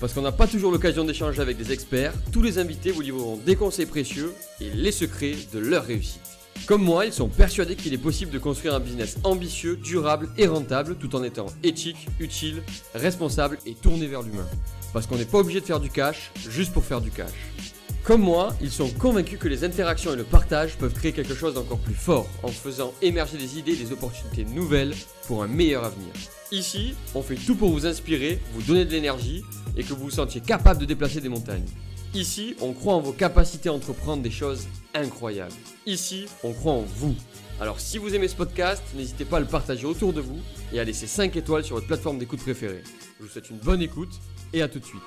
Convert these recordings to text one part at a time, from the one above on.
Parce qu'on n'a pas toujours l'occasion d'échanger avec des experts, tous les invités vous livreront des conseils précieux et les secrets de leur réussite. Comme moi, ils sont persuadés qu'il est possible de construire un business ambitieux, durable et rentable tout en étant éthique, utile, responsable et tourné vers l'humain. Parce qu'on n'est pas obligé de faire du cash juste pour faire du cash. Comme moi, ils sont convaincus que les interactions et le partage peuvent créer quelque chose d'encore plus fort en faisant émerger des idées et des opportunités nouvelles pour un meilleur avenir. Ici, on fait tout pour vous inspirer, vous donner de l'énergie et que vous vous sentiez capable de déplacer des montagnes. Ici, on croit en vos capacités à entreprendre des choses incroyables. Ici, on croit en vous. Alors si vous aimez ce podcast, n'hésitez pas à le partager autour de vous et à laisser 5 étoiles sur votre plateforme d'écoute préférée. Je vous souhaite une bonne écoute et à tout de suite.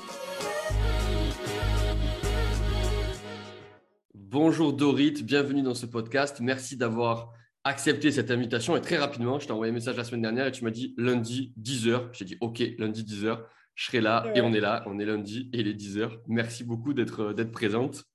Bonjour Dorit, bienvenue dans ce podcast. Merci d'avoir accepté cette invitation et très rapidement, je t'ai envoyé un message la semaine dernière et tu m'as dit lundi 10h. J'ai dit OK, lundi 10h je serai là et on est là, on est lundi et il est 10h. Merci beaucoup d'être présente.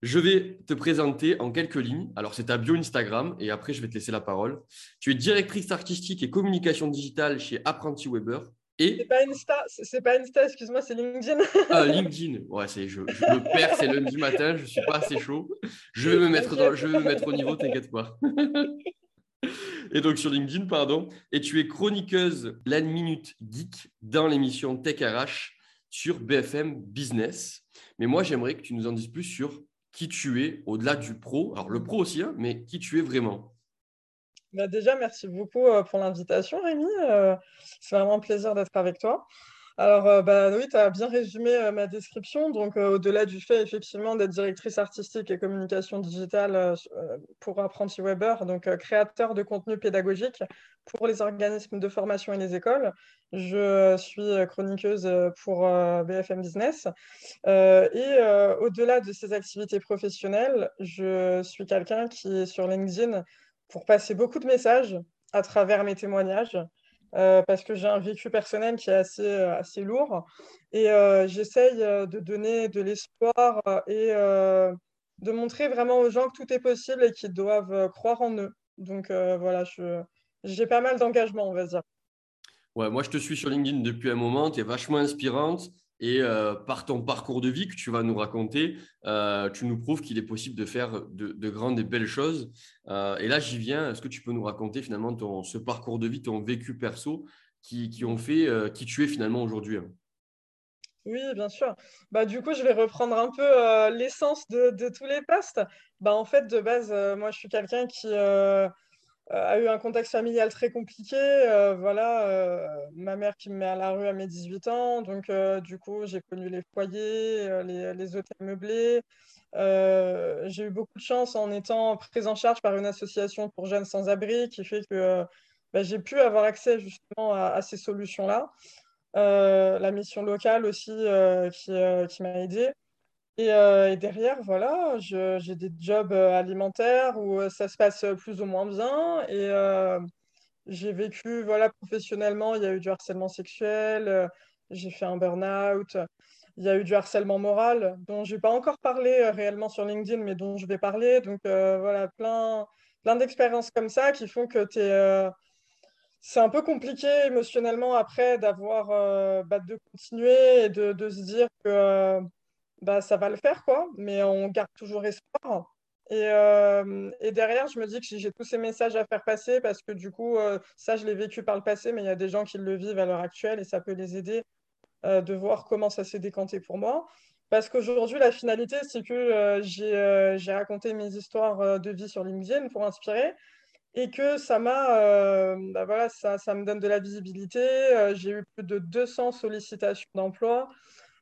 Je vais te présenter en quelques lignes. Alors, c'est ta bio Instagram et après, je vais te laisser la parole. Tu es directrice artistique et communication digitale chez Apprenti Weber. Et... C'est pas Insta, c'est pas Insta, excuse-moi, c'est LinkedIn. ah, LinkedIn, ouais, c'est, je, je me perds, c'est lundi matin, je suis pas assez chaud. Je vais me mettre, dans, je vais me mettre au niveau, t'inquiète pas. et donc sur LinkedIn, pardon. Et tu es chroniqueuse La Minute Geek dans l'émission Tech RH sur BFM Business. Mais moi, j'aimerais que tu nous en dises plus sur qui tu es au-delà du pro. Alors le pro aussi, hein, mais qui tu es vraiment. Bah déjà, merci beaucoup euh, pour l'invitation, Rémi. Euh, c'est vraiment un plaisir d'être avec toi. Alors, euh, bah, oui, tu as bien résumé ma description. Donc, au-delà du fait, effectivement, d'être directrice artistique et communication digitale pour Apprenti Weber, donc créateur de contenu pédagogique pour les organismes de formation et les écoles, je suis chroniqueuse pour BFM Business. et au-delà de ces activités professionnelles, je suis quelqu'un qui est sur LinkedIn pour passer beaucoup de messages à travers mes témoignages. Euh, parce que j'ai un vécu personnel qui est assez, euh, assez lourd. Et euh, j'essaye de donner de l'espoir et de montrer vraiment aux gens que tout est possible et qu'ils doivent croire en eux. Donc voilà, j'ai pas mal d'engagement, on va dire. Ouais, moi, je te suis sur LinkedIn depuis un moment. Tu es vachement inspirante. Et euh, par ton parcours de vie que tu vas nous raconter, euh, tu nous prouves qu'il est possible de faire de, grandes et belles choses. Euh, et là, j'y viens. Est-ce que tu peux nous raconter finalement ton, ce parcours de vie, ton vécu perso qui, qui ont fait qui tu es finalement aujourd'hui hein? Oui, bien sûr. Bah, du coup, je vais reprendre un peu l'essence de, de, tous les postes. Bah, en fait, de base, moi, je suis quelqu'un qui, a eu un contexte familial très compliqué. Euh, voilà, euh, ma mère qui me met à la rue à mes 18 ans. Donc, euh, du coup, j'ai connu les foyers, les, les, hôtels meublés. j'ai eu beaucoup de chance en étant prise en charge par une association pour jeunes sans-abri qui fait que bah, j'ai pu avoir accès justement à, ces solutions-là. la mission locale aussi qui, qui m'a aidée. Euh, et, derrière, voilà, j'ai des jobs euh, alimentaires où euh, ça se passe plus ou moins bien. Et j'ai vécu, voilà, professionnellement, il y a eu du harcèlement sexuel, j'ai fait un burn-out, il y a eu du harcèlement moral, dont je n'ai pas encore parlé réellement sur LinkedIn, mais dont je vais parler. Donc voilà, plein, plein d'expériences comme ça qui font que c'est un peu compliqué émotionnellement après d'avoir bah, de continuer et de se dire que bah, ça va le faire, quoi. Mais on garde toujours espoir. Et, euh, et, derrière, je me dis que j'ai tous ces messages à faire passer parce que du coup, euh, ça, je l'ai vécu par le passé, mais il y a des gens qui le vivent à l'heure actuelle et ça peut les aider euh, de voir comment ça s'est décanté pour moi. Parce qu'aujourd'hui, la finalité, c'est que j'ai raconté mes histoires de vie sur LinkedIn pour inspirer et que ça m'a, bah voilà, ça, ça, me donne de la visibilité. j'ai eu plus de 200 sollicitations d'emploi.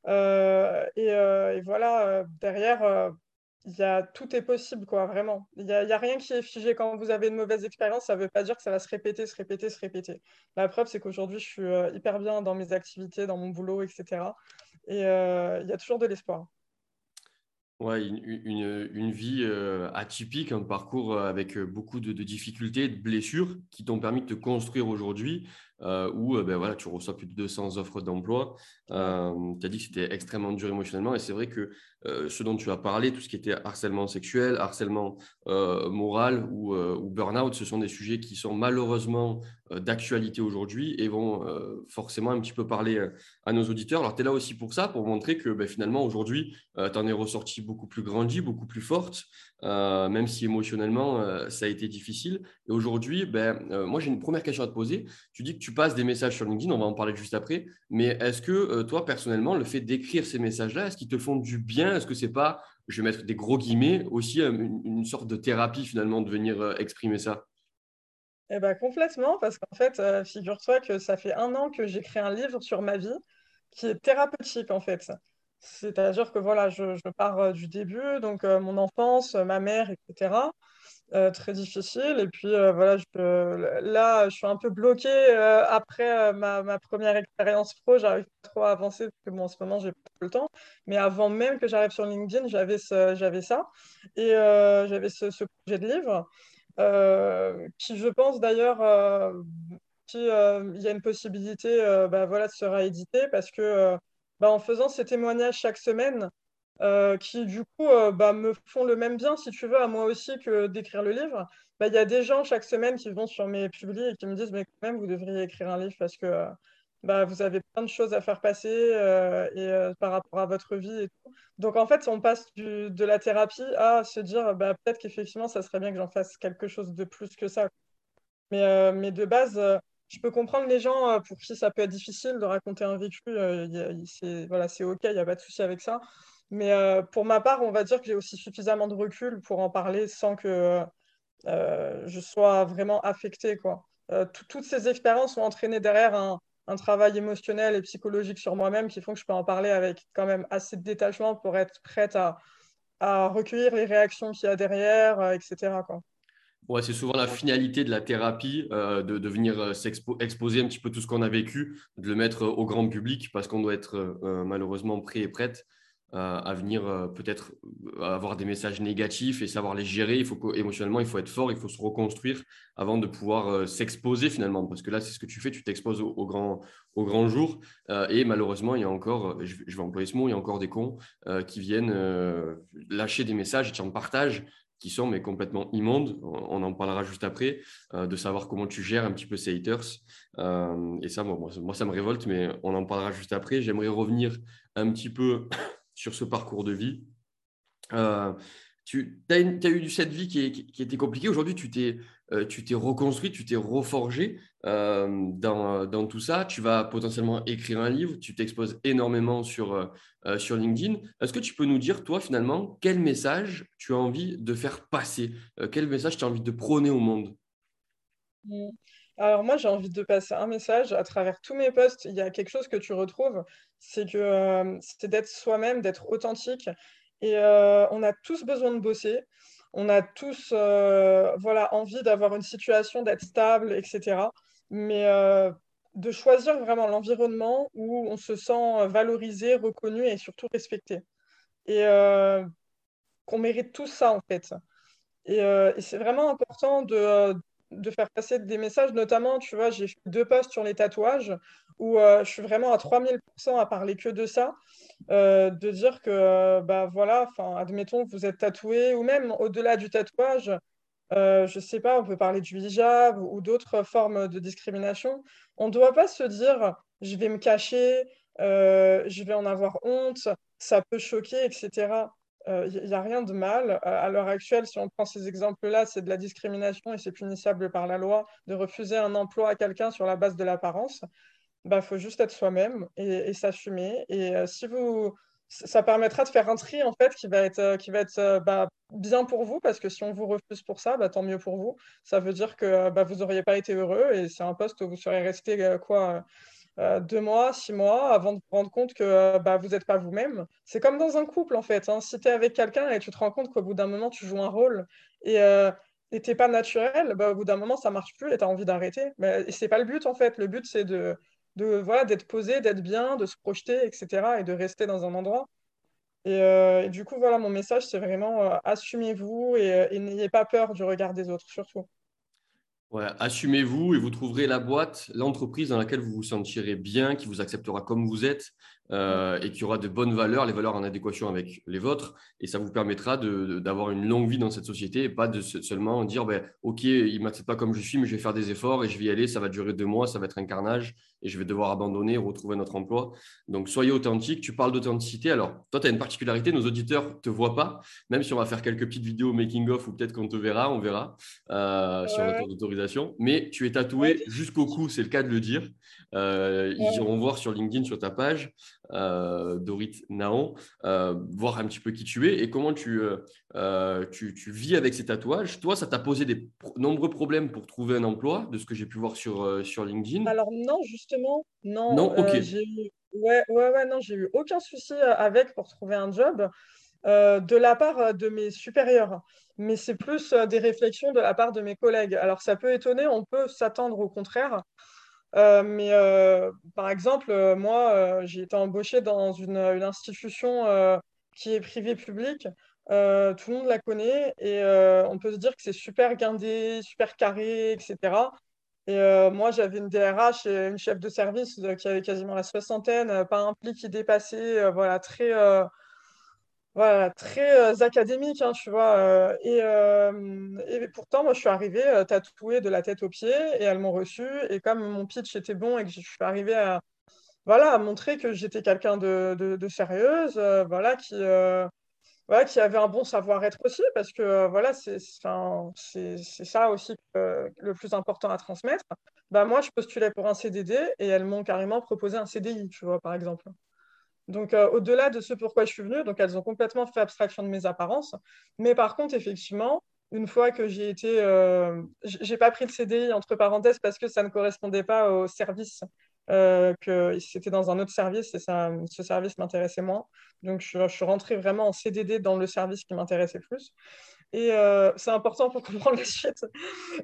Euh, euh, et, voilà, euh, derrière, tout est possible, quoi, vraiment. Il n'y a, rien qui est figé. Quand vous avez une mauvaise expérience, ça ne veut pas dire que ça va se répéter, se répéter, se répéter. La preuve, c'est qu'aujourd'hui, je suis hyper bien dans mes activités, dans mon boulot, etc. Et il y a toujours de l'espoir. Ouais, une, vie atypique, un parcours avec beaucoup de, difficultés, de blessures qui t'ont permis de te construire aujourd'hui, où ben voilà, tu reçois plus de 200 offres d'emploi. tu as dit que c'était extrêmement dur émotionnellement, et c'est vrai que ce dont tu as parlé, tout ce qui était harcèlement sexuel, harcèlement moral ou, ou burn-out, ce sont des sujets qui sont malheureusement d'actualité aujourd'hui et vont forcément un petit peu parler à nos auditeurs. Alors, tu es là aussi pour ça, pour montrer que ben, finalement, aujourd'hui, tu en es ressorti beaucoup plus grandie, beaucoup plus forte, euh, même si émotionnellement, euh, ça a été difficile. Et aujourd'hui, ben, euh, moi, j'ai une première question à te poser. Tu dis que tu passes des messages sur LinkedIn, on va en parler juste après, mais est-ce que toi, personnellement, le fait d'écrire ces messages-là, est-ce qu'ils te font du bien? Est-ce que c'est pas, je vais mettre des gros guillemets, aussi une, sorte de thérapie finalement de venir exprimer ça? Eh ben, complètement, parce qu'en fait, figure-toi que ça fait un an que j'écris un livre sur ma vie qui est thérapeutique en fait. C'est-à-dire que voilà, je, pars euh, du début, donc euh, mon enfance, euh, ma mère, etc. très difficile. Et puis voilà, là, je suis un peu bloquée après ma, première expérience pro. J'arrive pas trop à avancer parce que bon, en ce moment, j'ai pas le temps. Mais avant même que j'arrive sur LinkedIn, j'avais j'avais ça. Et j'avais ce, projet de livre qui, je pense d'ailleurs, qu'il y a une possibilité bah, voilà, de se rééditer parce que bah, en faisant ces témoignages chaque semaine, euh, qui du coup euh, bah, me font le même bien, si tu veux, à moi aussi que d'écrire le livre. Bah, il y a des gens chaque semaine qui vont sur mes publics et qui me disent, mais quand même, vous devriez écrire un livre parce que euh, bah, vous avez plein de choses à faire passer et, par rapport à votre vie. Donc en fait, on passe de la thérapie à se dire, peut-être qu'effectivement, ça serait bien que j'en fasse quelque chose de plus que ça. Mais, de base, je peux comprendre les gens pour qui ça peut être difficile de raconter un vécu. Euh, c'est OK, il n'y a pas de souci avec ça. Mais euh, pour ma part, on va dire que j'ai aussi suffisamment de recul pour en parler sans que je sois vraiment affectée. Quoi. toutes ces expériences ont entraîné derrière un, travail émotionnel et psychologique sur moi-même qui font que je peux en parler avec quand même assez de détachement pour être prête à, recueillir les réactions qu'il y a derrière, etc. Ouais, c'est souvent la finalité de la thérapie, euh, de, venir euh, s'exposer un petit peu tout ce qu'on a vécu, de le mettre euh, au grand public parce qu'on doit être malheureusement prêt et prête à venir peut-être avoir des messages négatifs et savoir les gérer. Il faut émotionnellement, il faut être fort, il faut se reconstruire avant de pouvoir s'exposer finalement. Parce que là, c'est ce que tu fais, tu t'exposes au, grand, au grand jour. et malheureusement, il y a encore, je, vais employer ce mot, il y a encore des cons qui viennent lâcher des messages et qui en partagent qui sont mais complètement immondes. On en parlera juste après, euh, de savoir comment tu gères un petit peu ces haters. Euh, et ça, moi, ça me révolte, mais on en parlera juste après. J'aimerais revenir un petit peu sur ce parcours de vie. Euh, tu as, eu cette vie qui, était compliquée. Aujourd'hui, tu t'es euh, reconstruit, tu t'es reforgé euh, dans, tout ça. Tu vas potentiellement écrire un livre, tu t'exposes énormément sur, euh, sur LinkedIn. Est-ce que tu peux nous dire, toi, finalement, quel message tu as envie de faire passer? Quel message tu as envie de prôner au monde? Alors moi, j'ai envie de passer un message à travers tous mes posts. Il y a quelque chose que tu retrouves, c'est que c'est d'être soi-même, d'être authentique. Et on a tous besoin de bosser on a tous euh, voilà, envie d'avoir une situation, d'être stable, etc. Mais euh, de choisir vraiment l'environnement où on se sent valorisé, reconnu et surtout respecté. Et euh, qu'on mérite tout ça, en fait. Et, c'est vraiment important de, de, faire passer des messages, notamment, tu vois, j'ai fait deux posts sur les tatouages où je suis vraiment à 3000% à parler que de ça. Euh, de dire que, bah voilà, enfin, admettons que vous êtes tatoué, ou même au-delà du tatouage, euh, je sais pas, on peut parler du hijab ou, d'autres formes de discrimination. On ne doit pas se dire, je vais me cacher, euh, je vais en avoir honte, ça peut choquer, etc. Il n'y a rien de mal. À l'heure actuelle, si on prend ces exemples-là, c'est de la discrimination et c'est punissable par la loi de refuser un emploi à quelqu'un sur la base de l'apparence il bah, faut juste être soi-même et, s'assumer. Et euh, si vous, ça permettra de faire un tri en fait qui va être, euh, qui va être euh, bah, bien pour vous parce que si on vous refuse pour ça, bah, tant mieux pour vous. Ça veut dire que bah, vous n'auriez pas été heureux et c'est un poste où vous serez resté quoi deux mois, six mois avant de vous rendre compte que bah, vous n'êtes pas vous-même. C'est comme dans un couple en fait. Hein. Si tu es avec quelqu'un et tu te rends compte qu'au bout d'un moment tu joues un rôle et et t'es pas naturel, bah, au bout d'un moment ça marche plus et tu as envie d'arrêter. Mais c'est pas le but en fait. Le but c'est de de voilà d'être posé, d'être bien, de se projeter, etc. et de rester dans un endroit. Et, du coup, voilà, mon message, c'est vraiment assumez-vous et n'ayez pas peur du regard des autres, surtout assumez-vous et vous trouverez la boîte, l'entreprise dans laquelle vous vous sentirez bien, qui vous acceptera comme vous êtes euh, et qui aura de bonnes valeurs, les valeurs en adéquation avec les vôtres. Et ça vous permettra d'avoir une longue vie dans cette société et pas de seulement dire ben, Ok, il ne m'accepte pas comme je suis, mais je vais faire des efforts et je vais y aller. Ça va durer deux mois, ça va être un carnage et je vais devoir abandonner, retrouver notre emploi. Donc, soyez authentique. Tu parles d'authenticité. Alors, toi, tu as une particularité nos auditeurs ne te voient pas, même si on va faire quelques petites vidéos making-of ou peut-être qu'on te verra, on verra euh, sur notre d'autorisation. Mais tu es tatoué jusqu'au cou, c'est le cas de le dire. Euh, ils iront voir sur LinkedIn, sur ta page. Euh, Dorit Naon, euh, voir un petit peu qui tu es et comment tu, euh, tu, vis avec ces tatouages. Toi, ça t'a posé des nombreux problèmes pour trouver un emploi, de ce que j'ai pu voir sur, sur LinkedIn Alors non, justement, non. Non, ok. j'ai eu... Ouais, ouais, ouais, non, j'ai eu aucun souci avec pour trouver un job. de la part de mes supérieurs, mais c'est plus des réflexions de la part de mes collègues. Alors ça peut étonner, on peut s'attendre au contraire, euh, mais euh, par exemple, euh, moi, j'ai été embauchée dans une, institution qui est privée publique. tout le monde la connaît et on peut se dire que c'est super guindé, super carré, etc. Et moi, j'avais une DRH et une chef de service qui avait quasiment la soixantaine, pas un pli qui dépassait, voilà, très, voilà, très euh, académique, hein, tu vois. Euh, euh, et, pourtant, moi, je suis arrivée tatouée de la tête aux pieds et elles m'ont reçue. Et comme mon pitch était bon et que je suis arrivée à, voilà, à montrer que j'étais quelqu'un de, de, sérieuse, voilà, qui, voilà, qui avait un bon savoir-être aussi, parce que voilà, c'est ça aussi le plus important à transmettre. Bah, moi, je postulais pour un CDD et elles m'ont carrément proposé un CDI, tu vois, par exemple. Donc, euh, au-delà de ce pourquoi je suis venue, donc elles ont complètement fait abstraction de mes apparences. Mais par contre, effectivement, une fois que j'ai été, euh, j'ai pas pris le CDI entre parenthèses parce que ça ne correspondait pas au service, euh, que c'était dans un autre service et ça, ce service m'intéressait moins. Donc, je, suis rentrée vraiment en CDD dans le service qui m'intéressait plus. Et euh, c'est important pour comprendre la suite.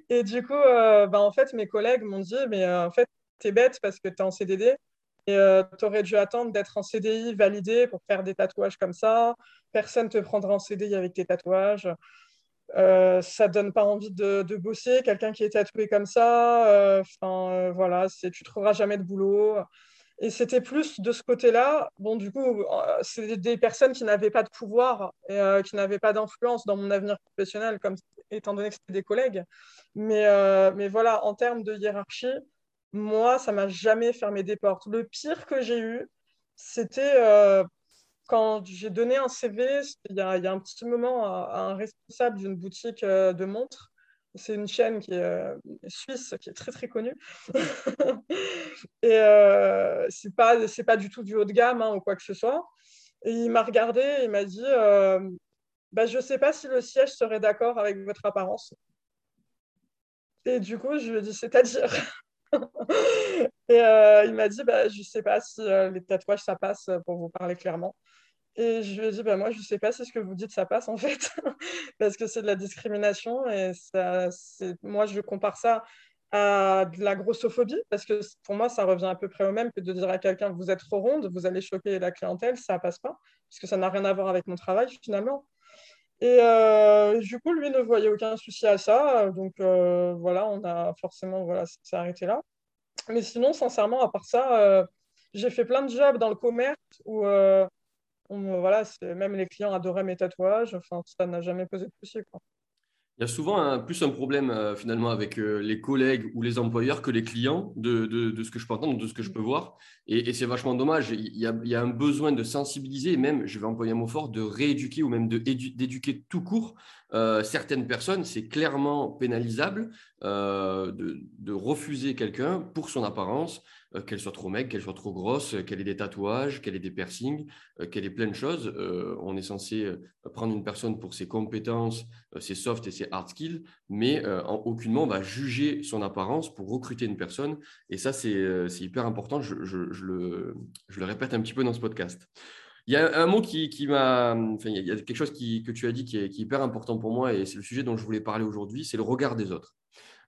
Et du coup, bah, en fait, mes collègues m'ont dit, mais en fait, t'es bête parce que tu es en CDD et euh, tu aurais dû attendre d'être en CDI validé pour faire des tatouages comme ça. Personne ne te prendra en CDI avec tes tatouages. Euh, ça donne pas envie de, bosser. Quelqu'un qui est tatoué comme ça, euh, enfin euh, voilà, tu trouveras jamais de boulot. Et c'était plus de ce côté-là. Bon, du coup, c'est des personnes qui n'avaient pas de pouvoir et qui n'avaient pas d'influence dans mon avenir professionnel, comme étant donné que c'était des collègues. Mais, mais voilà, en termes de hiérarchie, moi, ça m'a jamais fermé des portes. Le pire que j'ai eu, c'était euh, quand j'ai donné un CV, il y, a, un petit moment à, un responsable d'une boutique euh, de montres. C'est une chaîne qui est euh, suisse, qui est très très connue. et c'est pas c'est pas du tout du haut de gamme hein, ou quoi que ce soit. Et il m'a regardé, et il m'a dit, bah, je sais pas si le siège serait d'accord avec votre apparence. Et du coup, je lui ai dit, c'est-à-dire et euh, il m'a dit, bah, je ne sais pas si euh, les tatouages, ça passe euh, pour vous parler clairement. Et je lui ai dit, bah, moi, je ne sais pas si ce que vous dites, ça passe en fait, parce que c'est de la discrimination. Et ça, moi, je compare ça à de la grossophobie, parce que pour moi, ça revient à peu près au même que de dire à quelqu'un, vous êtes trop ronde, vous allez choquer la clientèle, ça passe pas, parce que ça n'a rien à voir avec mon travail finalement. Et euh, du coup, lui ne voyait aucun souci à ça. Donc euh, voilà, on a forcément, voilà, s'est arrêté là. Mais sinon, sincèrement, à part ça, euh, j'ai fait plein de jobs dans le commerce où voilà, même les clients adoraient mes tatouages. Enfin, ça n'a jamais posé de souci. Il y a souvent plus un problème euh, finalement avec euh, les collègues ou les employeurs que les clients de, ce que je peux entendre, de ce que je peux voir. Et, c'est vachement dommage. Il y, a, un besoin de sensibiliser, même, je vais employer un mot fort, de rééduquer ou même d'éduquer tout court euh, certaines personnes. C'est clairement pénalisable de, refuser quelqu'un pour son apparence, euh, qu'elle soit trop maigre, qu'elle soit trop grosse, qu'elle ait des tatouages, qu'elle ait des piercings, euh, qu'elle ait plein de choses. Euh, on est censé prendre une personne pour ses compétences, ses soft et ses hard skills, mais en aucunement on va juger son apparence pour recruter une personne. Et ça, c'est hyper important. Je, le, répète un petit peu dans ce podcast. Il y a un mot qui, m'a. Enfin, il y a quelque chose que tu as dit qui est, qui est hyper important pour moi et c'est le sujet dont je voulais parler aujourd'hui c'est le regard des autres.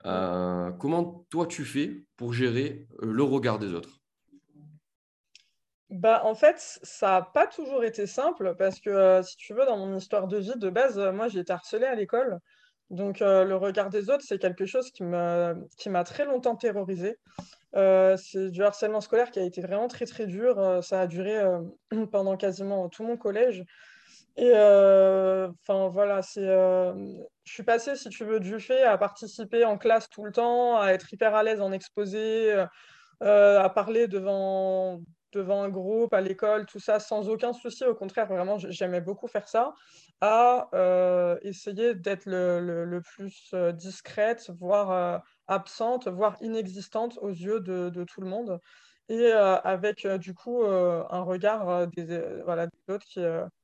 Euh, comment toi tu fais pour gérer euh, le regard des autres? Bah, en fait, ça n'a pas toujours été simple parce que, euh, si tu veux, dans mon histoire de vie, de base, moi, j'ai été harcelée à l'école. Donc, le regard des autres, c'est quelque chose qui m'a très longtemps terrorisée. c'est du harcèlement scolaire qui a été vraiment très, très dur. ça a duré pendant quasiment tout mon collège. Et enfin, voilà, c'est, je suis passée, si tu veux, du fait à participer en classe tout le temps, à être hyper à l'aise en exposé, à parler devant devant un groupe, à l'école, tout ça, sans aucun souci. Au contraire, vraiment, j'aimais beaucoup faire ça, à euh, essayer d'être le, plus euh, discrète, voire euh, absente, voire inexistante aux yeux de, tout le monde. Et avec du coup un regard des, voilà, autres qui,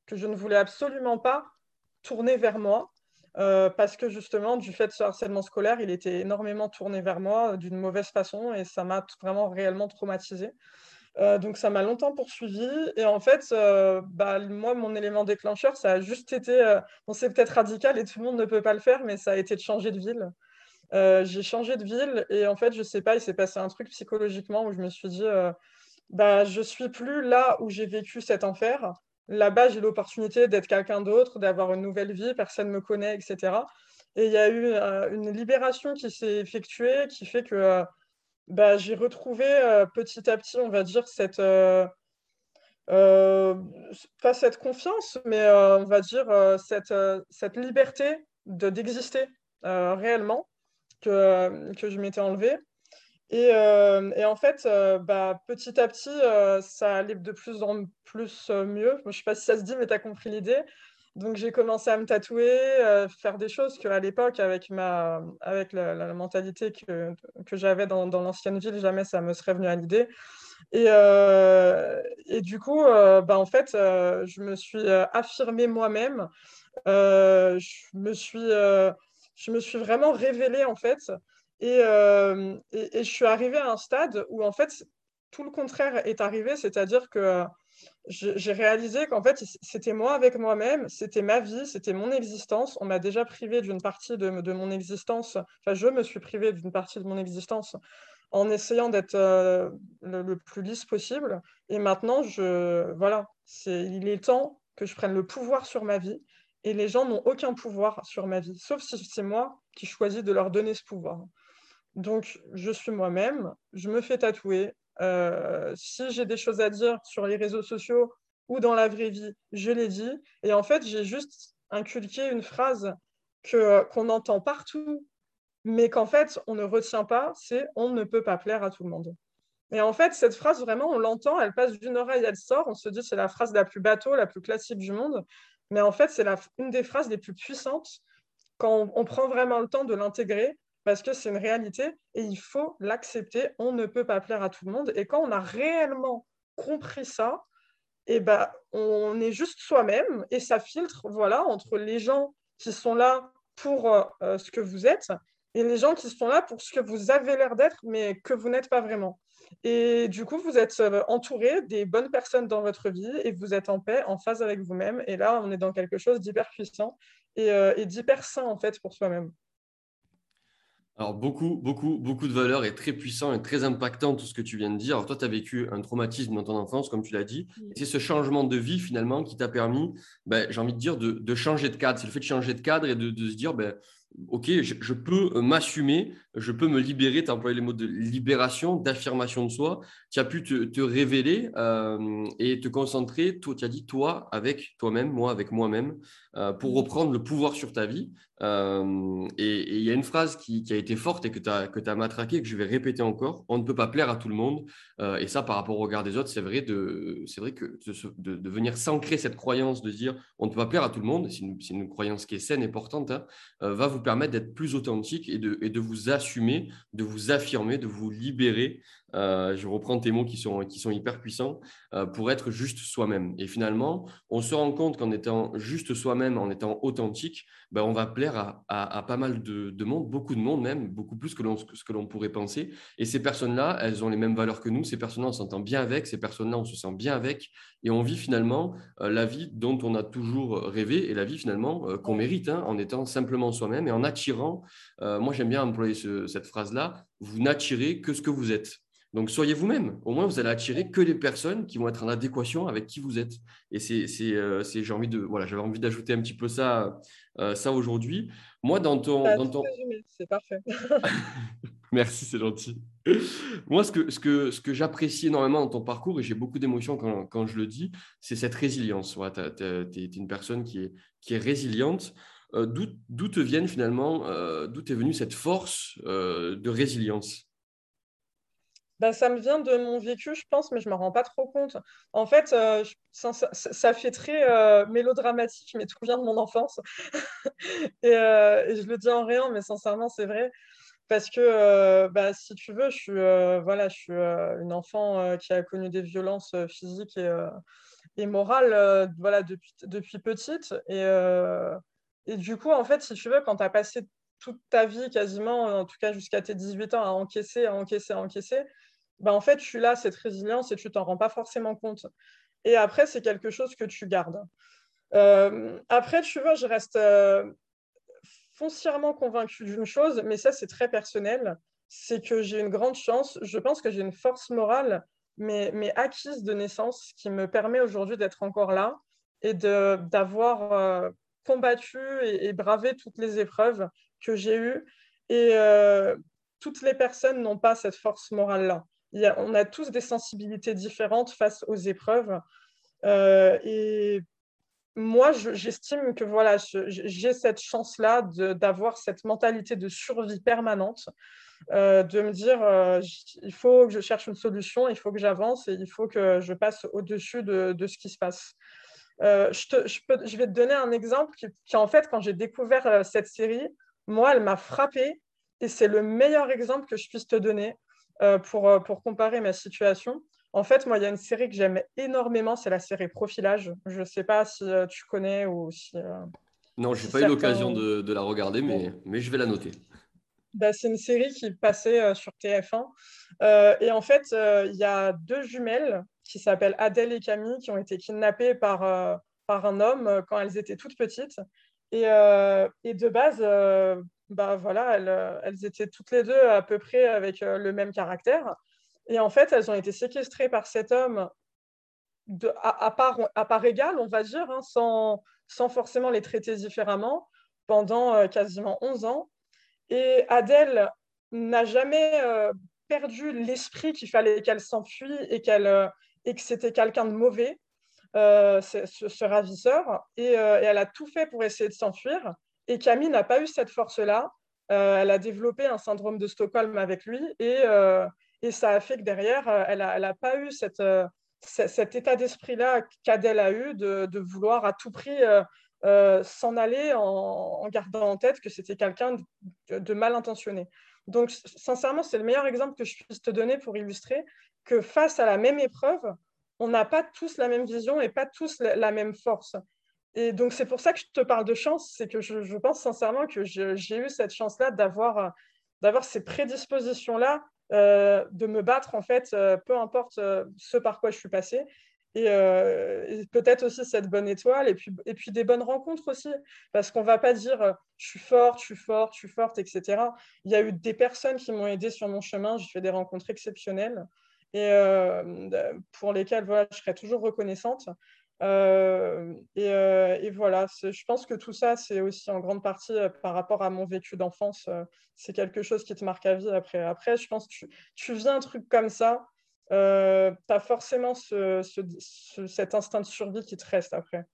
que je ne voulais absolument pas tourner vers moi. parce que justement, du fait de ce harcèlement scolaire, il était énormément tourné vers moi d'une mauvaise façon et ça m'a vraiment réellement traumatisée. Euh, donc ça m'a longtemps poursuivi. Et en fait, euh, bah, moi, mon élément déclencheur, ça a juste été, euh, on c'est peut-être radical et tout le monde ne peut pas le faire, mais ça a été de changer de ville. J'ai changé de ville et en fait, je sais pas, il s'est passé un truc psychologiquement où je me suis dit, bah, je suis plus là où j'ai vécu cet enfer. Là-bas, j'ai l'opportunité d'être quelqu'un d'autre, d'avoir une nouvelle vie, personne ne me connaît, etc. Et il y a eu une libération qui s'est effectuée qui fait que bah, j'ai retrouvé euh, petit à petit, on va dire, cette, euh, euh, pas cette confiance, mais on va dire cette, cette liberté d'exister réellement que, je m'étais enlevée. Et, et, en fait, bah, petit à petit, ça allait de plus en plus mieux. je ne sais pas si ça se dit, mais tu as compris l'idée. Donc j'ai commencé à me tatouer, euh, faire des choses qu'à l'époque, avec, ma, avec la, mentalité que, que j'avais dans, l'ancienne ville, jamais ça me serait venu à l'idée. Et, euh, du coup, euh, bah, en fait, je me suis affirmée moi-même. je, me suis, je me suis vraiment révélée, en fait. Et, et, je suis arrivée à un stade où, en fait, tout le contraire est arrivé, c'est-à-dire que j'ai réalisé qu'en fait, c'était moi avec moi-même, c'était ma vie, c'était mon existence. On m'a déjà privé d'une partie de, mon existence, enfin, je me suis privé d'une partie de mon existence en essayant d'être euh, le, plus lisse possible. Et maintenant, je, voilà, il est temps que je prenne le pouvoir sur ma vie. Et les gens n'ont aucun pouvoir sur ma vie, sauf si c'est moi qui choisis de leur donner ce pouvoir. Donc, je suis moi-même, je me fais tatouer, euh, si j'ai des choses à dire sur les réseaux sociaux ou dans la vraie vie, je les dis. Et en fait, j'ai juste inculqué une phrase que, qu'on entend partout, mais qu'en fait, on ne retient pas, c'est on ne peut pas plaire à tout le monde. Et en fait, cette phrase, vraiment, on l'entend, elle passe d'une oreille, elle sort, on se dit c'est la phrase la plus bateau, la plus classique du monde. Mais en fait, c'est une des phrases les plus puissantes quand on prend vraiment le temps de l'intégrer parce que c'est une réalité et il faut l'accepter. On ne peut pas plaire à tout le monde. Et quand on a réellement compris ça, eh ben, on est juste soi-même et ça filtre voilà, entre les gens qui sont là pour euh, ce que vous êtes et les gens qui sont là pour ce que vous avez l'air d'être, mais que vous n'êtes pas vraiment. Et du coup, vous êtes euh, entouré des bonnes personnes dans votre vie et vous êtes en paix, en phase avec vous-même. Et là, on est dans quelque chose d'hyper puissant et, euh, et d'hyper sain, en fait, pour soi-même. Alors, beaucoup, beaucoup, beaucoup de valeurs et très puissant et très impactant tout ce que tu viens de dire. Alors, toi, tu as vécu un traumatisme dans ton enfance, comme tu l'as dit. C'est ce changement de vie, finalement, qui t'a permis, ben, j'ai envie de dire, de, changer de cadre. C'est le fait de changer de cadre et de, de se dire, ben, OK, je, peux euh, m'assumer, je peux me libérer, tu as employé les mots de libération, d'affirmation de soi, tu as pu te, révéler euh, et te concentrer, tu as dit toi avec toi-même, moi avec moi-même, pour reprendre le pouvoir sur ta vie. et il y a une phrase qui, a été forte et que tu as, que as matraqué, que je vais répéter encore, on ne peut pas plaire à tout le monde. et ça, par rapport au regard des autres, c'est vrai, de, vrai que de, venir s'ancrer cette croyance de dire on ne peut pas plaire à tout le monde, c'est une, une, croyance qui est saine et portante, hein, va vous permettre d'être plus authentique et de, et de, vous assumer, de vous affirmer, de vous libérer. Euh, je reprends tes mots qui sont, qui sont hyper puissants euh, pour être juste soi-même. Et finalement, on se rend compte qu'en étant juste soi-même, en étant authentique, ben, on va plaire à, à, pas mal de, de, monde, beaucoup de monde même, beaucoup plus que ce que l'on pourrait penser. Et ces personnes-là, elles ont les mêmes valeurs que nous. Ces personnes-là, on s'entend bien avec. Ces personnes-là, on se sent bien avec. Et on vit finalement euh, la vie dont on a toujours rêvé et la vie finalement qu'on mérite hein, en étant simplement soi-même et en attirant, moi j'aime bien employer cette phrase-là, vous n'attirez que ce que vous êtes. Donc, soyez vous-même. Au moins, vous allez attirer que les personnes qui vont être en adéquation avec qui vous êtes. Et c'est, c'est, j'ai envie de, voilà, j'avais envie d'ajouter un petit peu ça, ça aujourd'hui. Moi, dans ton, dans ton, c'est parfait. Merci, c'est gentil. Moi, ce que, ce que, ce que j'apprécie énormément dans ton parcours, et j'ai beaucoup d'émotions quand, quand je le dis, c'est cette résilience. tu es, une personne qui est, qui est résiliente. Euh, d'où, d'où te viennent finalement, euh, d'où est venue cette force euh, de résilience? Bah, ça me vient de mon vécu, je pense, mais je ne me rends pas trop compte. En fait, euh, ça, fait très euh, mélodramatique, mais tout vient de mon enfance? Et, euh, et je le dis en rien, mais sincèrement, c'est vrai. Parce que, bah, si tu veux, je suis, voilà, je suis une enfant qui a connu des violences physiques et, et morales voilà, depuis, depuis petite. Et, et du coup, en fait, si tu veux, quand tu as passé toute ta vie quasiment, en tout cas jusqu'à tes 18 ans, à encaisser, à encaisser, à encaisser, bah, en fait, tu as cette résilience et tu t'en rends pas forcément compte. Et après, c'est quelque chose que tu gardes. Euh, après, tu vois, je reste euh, foncièrement convaincue d'une chose, mais ça, c'est très personnel, c'est que j'ai une grande chance. Je pense que j'ai une force morale, mais, acquise de naissance, qui me permet aujourd'hui d'être encore là et d'avoir euh, combattu et, bravé toutes les épreuves que j'ai eues. Et toutes les personnes n'ont pas cette force morale-là. On a tous des sensibilités différentes face aux épreuves. Euh, et moi, je- j'estime que voilà, j'ai cette chance-là d'avoir cette mentalité de survie permanente, euh, de me dire, euh, il faut que je cherche une solution, il faut que j'avance et il faut que je passe au-dessus de, ce qui se passe. Je, peux- vais te donner un exemple qui, qui, en fait, quand j'ai découvert cette série, moi, elle m'a frappée et c'est le meilleur exemple que je puisse te donner pour, euh, pour comparer ma situation. En fait, moi, il y a une série que j'aime énormément, c'est la série Profilage. Je ne sais pas si euh, tu connais ou si, euh, Non, je si n'ai pas eu l'occasion de, de la regarder, mais, mais je vais la noter. Bah, c'est une série qui passait euh, sur TF1. Euh, et en fait, euh, il y a deux jumelles qui s'appellent Adèle et Camille qui ont été kidnappées par, euh, par un homme euh, quand elles étaient toutes petites. Et, euh, et de base, euh, bah, voilà, elles, euh, elles étaient toutes les deux à peu près avec euh, le même caractère. Et en fait, elles ont été séquestrées par cet homme à, part, à part égale, on va dire, hein, sans, sans forcément les traiter différemment, pendant euh, quasiment 11 ans. Et Adèle n'a jamais perdu l'esprit qu'il fallait qu'elle s'enfuit et, euh, et que c'était quelqu'un de mauvais, ce, ravisseur. Et, elle a tout fait pour essayer de s'enfuir. Et Camille n'a pas eu cette force-là. Euh, elle a développé un syndrome de Stockholm avec lui. Et, euh, ça a fait que derrière, euh, elle n'a a pas eu cet état d'esprit-là qu'Adèle a eu de, vouloir à tout prix s'en aller en, gardant en tête que c'était quelqu'un de, mal intentionné. Donc, sincèrement, c'est le meilleur exemple que je puisse te donner pour illustrer que face à la même épreuve, on n'a pas tous la même vision et pas tous la même force. Et donc, c'est pour ça que je te parle de chance, c'est que je, pense sincèrement que j'ai eu cette chance-là d'avoir ces prédispositions-là, euh, de me battre, en fait, euh, peu importe euh, ce par quoi je suis passée. Et, euh, peut-être aussi cette bonne étoile et puis, et puis des bonnes rencontres aussi parce qu'on va pas dire euh, je suis forte, je suis forte, je suis forte, etc. Il y a eu des personnes qui m'ont aidé sur mon chemin, j'ai fait des rencontres exceptionnelles et euh, pour lesquelles voilà, je serai toujours reconnaissante. Euh, et, et, voilà, je pense que tout ça, c'est aussi en grande partie par rapport à mon vécu d'enfance. c'est quelque chose qui te marque à vie après. Après, je pense que tu, tu vis un truc comme ça, euh, tu as forcément ce, ce, ce, cet instinct de survie qui te reste après.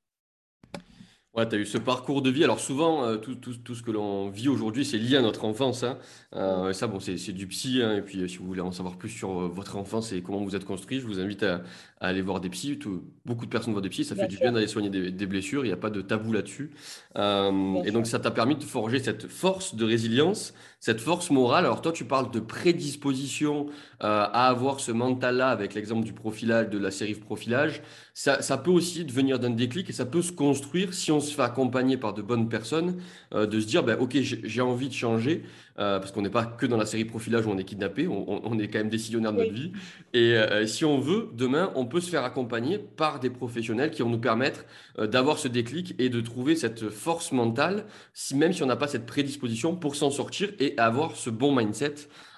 Ouais, tu as eu ce parcours de vie. Alors souvent, euh, tout, tout, tout, ce que l'on vit aujourd'hui, c'est lié à notre enfance. Hein. Euh, ça, bon, c'est du psy. Hein. Et puis, euh, si vous voulez en savoir plus sur votre enfance et comment vous êtes construit, je vous invite à, à aller voir des psys. Tout, beaucoup de personnes voient des psys. Ça Bien fait du bien d'aller soigner des, des blessures. Il n'y a pas de tabou là-dessus. Et sûr. donc, ça t'a permis de forger cette force de résilience, cette force morale. Alors toi, tu parles de prédisposition euh, à avoir ce mental-là avec l'exemple du profilage, de la série profilage. Ça, peut aussi devenir d'un déclic et ça peut se construire si on se fait accompagner par de bonnes personnes, euh, de se dire, ben, ok, j'ai envie de changer, euh, parce qu'on n'est pas que dans la série profilage où on est kidnappé, on, on- est quand même décisionnaire de notre Oui. vie. Et euh, si on veut, demain, on peut se faire accompagner par des professionnels qui vont nous permettre euh, d'avoir ce déclic et de trouver cette force mentale, si, même si on n'a pas cette prédisposition pour s'en sortir et avoir ce bon mindset.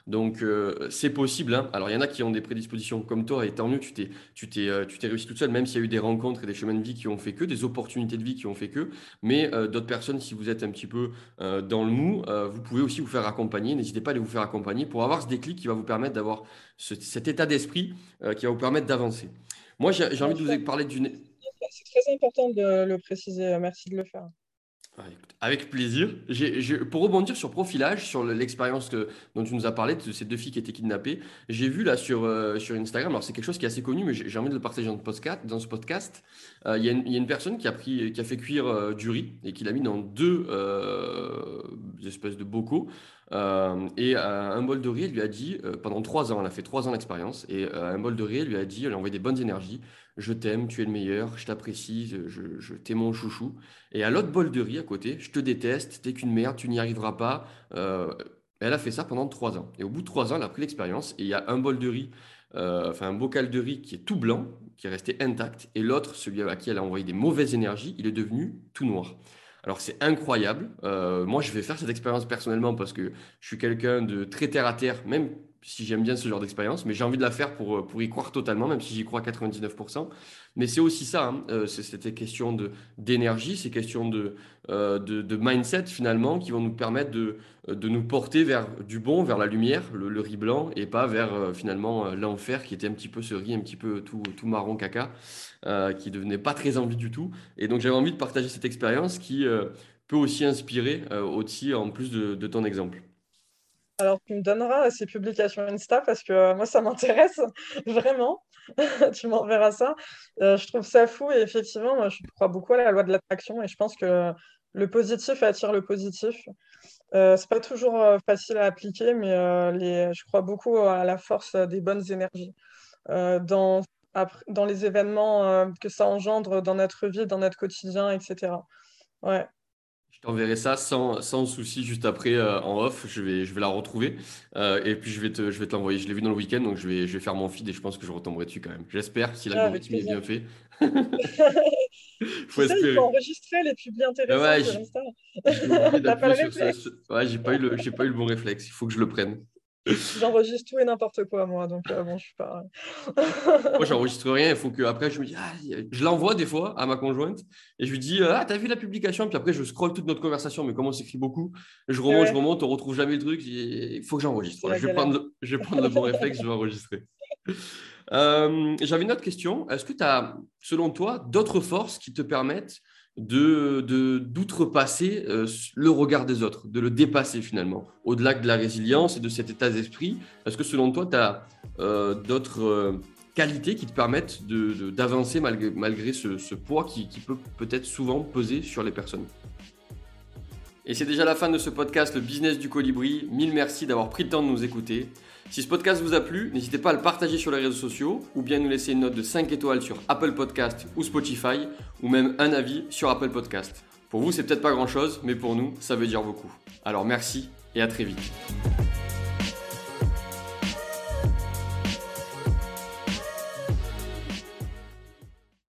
Donc euh, c'est possible. Hein. Alors il y en a qui ont des prédispositions comme toi et tant mieux, tu t'es, tu t'es, euh, tu t'es réussi toute seule, même s'il y a eu des rencontres et des chemins de vie qui ont fait que, des opportunités de vie qui ont fait que. Mais euh, d'autres personnes, si vous êtes un petit peu dans le mou, vous pouvez aussi vous faire accompagner. N'hésitez pas à aller vous faire accompagner pour avoir ce déclic qui va vous permettre d'avoir cet état d'esprit qui va vous permettre d'avancer. Moi, j'ai, j'ai envie de vous parler d'une... C'est très important de le préciser. Merci de le faire. Avec plaisir. pour rebondir sur profilage, sur l'expérience dont tu nous as parlé de ces deux filles qui étaient kidnappées, j'ai vu là sur, euh, Instagram, alors c'est quelque chose qui est assez connu, mais j'ai envie de le partager dans, podcast, dans ce podcast. Euh, il y, a une personne qui a, fait cuire euh, du riz et qui l'a mis dans deux espèces de bocaux. et un bol de riz, elle lui a dit, pendant trois ans, elle a fait trois ans d'expérience, et un bol de riz, elle lui a dit, elle a envoyé des bonnes énergies, je t'aime, tu es le meilleur, je t'apprécie, je, je t'ai mon chouchou. Et à l'autre bol de riz à côté, je te déteste, t'es qu'une merde, tu n'y arriveras pas. Euh, elle a fait ça pendant trois ans. Et au bout de trois ans, elle a pris l'expérience et il y a un bol de riz, euh, enfin un bocal de riz qui est tout blanc, qui est resté intact, et l'autre, celui à qui elle a envoyé des mauvaises énergies, il est devenu tout noir. Alors c'est incroyable. Euh, moi, je vais faire cette expérience personnellement parce que je suis quelqu'un de très terre à terre, même si j'aime bien ce genre d'expérience, mais j'ai envie de la faire pour, pour y croire totalement, même si j'y crois 99%. Mais c'est aussi ça, hein, euh, c'était question d'énergie, c'est question de, euh, de, de, mindset finalement qui vont nous permettre de, de nous porter vers du bon, vers la lumière, le, riz blanc, et pas vers euh, finalement l'enfer qui était un petit peu ce riz un petit peu tout, tout marron caca, qui devenait pas très envie du tout. Et donc j'avais envie de partager cette expérience qui peut aussi inspirer aussi en plus de, de ton exemple. Alors, tu me donneras ces publications Insta parce que euh, moi, ça m'intéresse vraiment. tu m'enverras ça. Euh, je trouve ça fou et effectivement, moi, je crois beaucoup à la loi de l'attraction et je pense que le positif attire le positif. Euh, c'est pas toujours euh, facile à appliquer, mais je crois beaucoup à la force des bonnes énergies dans, dans les événements que ça engendre dans notre vie, dans notre quotidien, etc. Ouais. Je t'enverrai ça sans, sans, souci juste après euh, en off. Je vais, je vais la retrouver euh, et puis je vais te, je vais te l'envoyer. Je l'ai vu dans le week-end donc je vais, je vais faire mon feed et je pense que je retomberai dessus quand même. J'espère si l'algorithme ah, est bien fait. faut espérer. il faut enregistrer les pubs intéressants ouais, sur Insta. Ouais, j'ai pas eu le, j'ai pas eu le bon réflexe. Il faut que je le prenne. J'enregistre tout et n'importe quoi, moi, donc euh, bon, je suis pas. moi, j'enregistre rien. Il faut que après, je me dis, ah, je l'envoie des fois à ma conjointe et je lui dis, ah, t'as vu la publication? Puis après, je scrolle toute notre conversation, mais comment on s'écrit beaucoup? Je remonte, je remonte, on retrouve jamais le truc. Il faut que j'enregistre. je, vais prendre le, je vais prendre le bon réflexe, je vais enregistrer. Euh, j'avais une autre question. Est-ce que tu as, selon toi, d'autres forces qui te permettent de d'outrepasser euh, le regard des autres, de le dépasser finalement, au-delà de la résilience et de cet état d'esprit. Est-ce que selon toi, tu as euh, d'autres euh, qualités qui te permettent d'avancer malgré, malgré ce, poids qui peut peut-être souvent peser sur les personnes? Et c'est déjà la fin de ce podcast, le business du colibri. Mille merci d'avoir pris le temps de nous écouter. Si ce podcast vous a plu, n'hésitez pas à le partager sur les réseaux sociaux ou bien nous laisser une note de 5 étoiles sur Apple Podcast ou Spotify ou même un avis sur Apple Podcast. Pour vous, c'est peut-être pas grand-chose, mais pour nous, ça veut dire beaucoup. Alors merci et à très vite.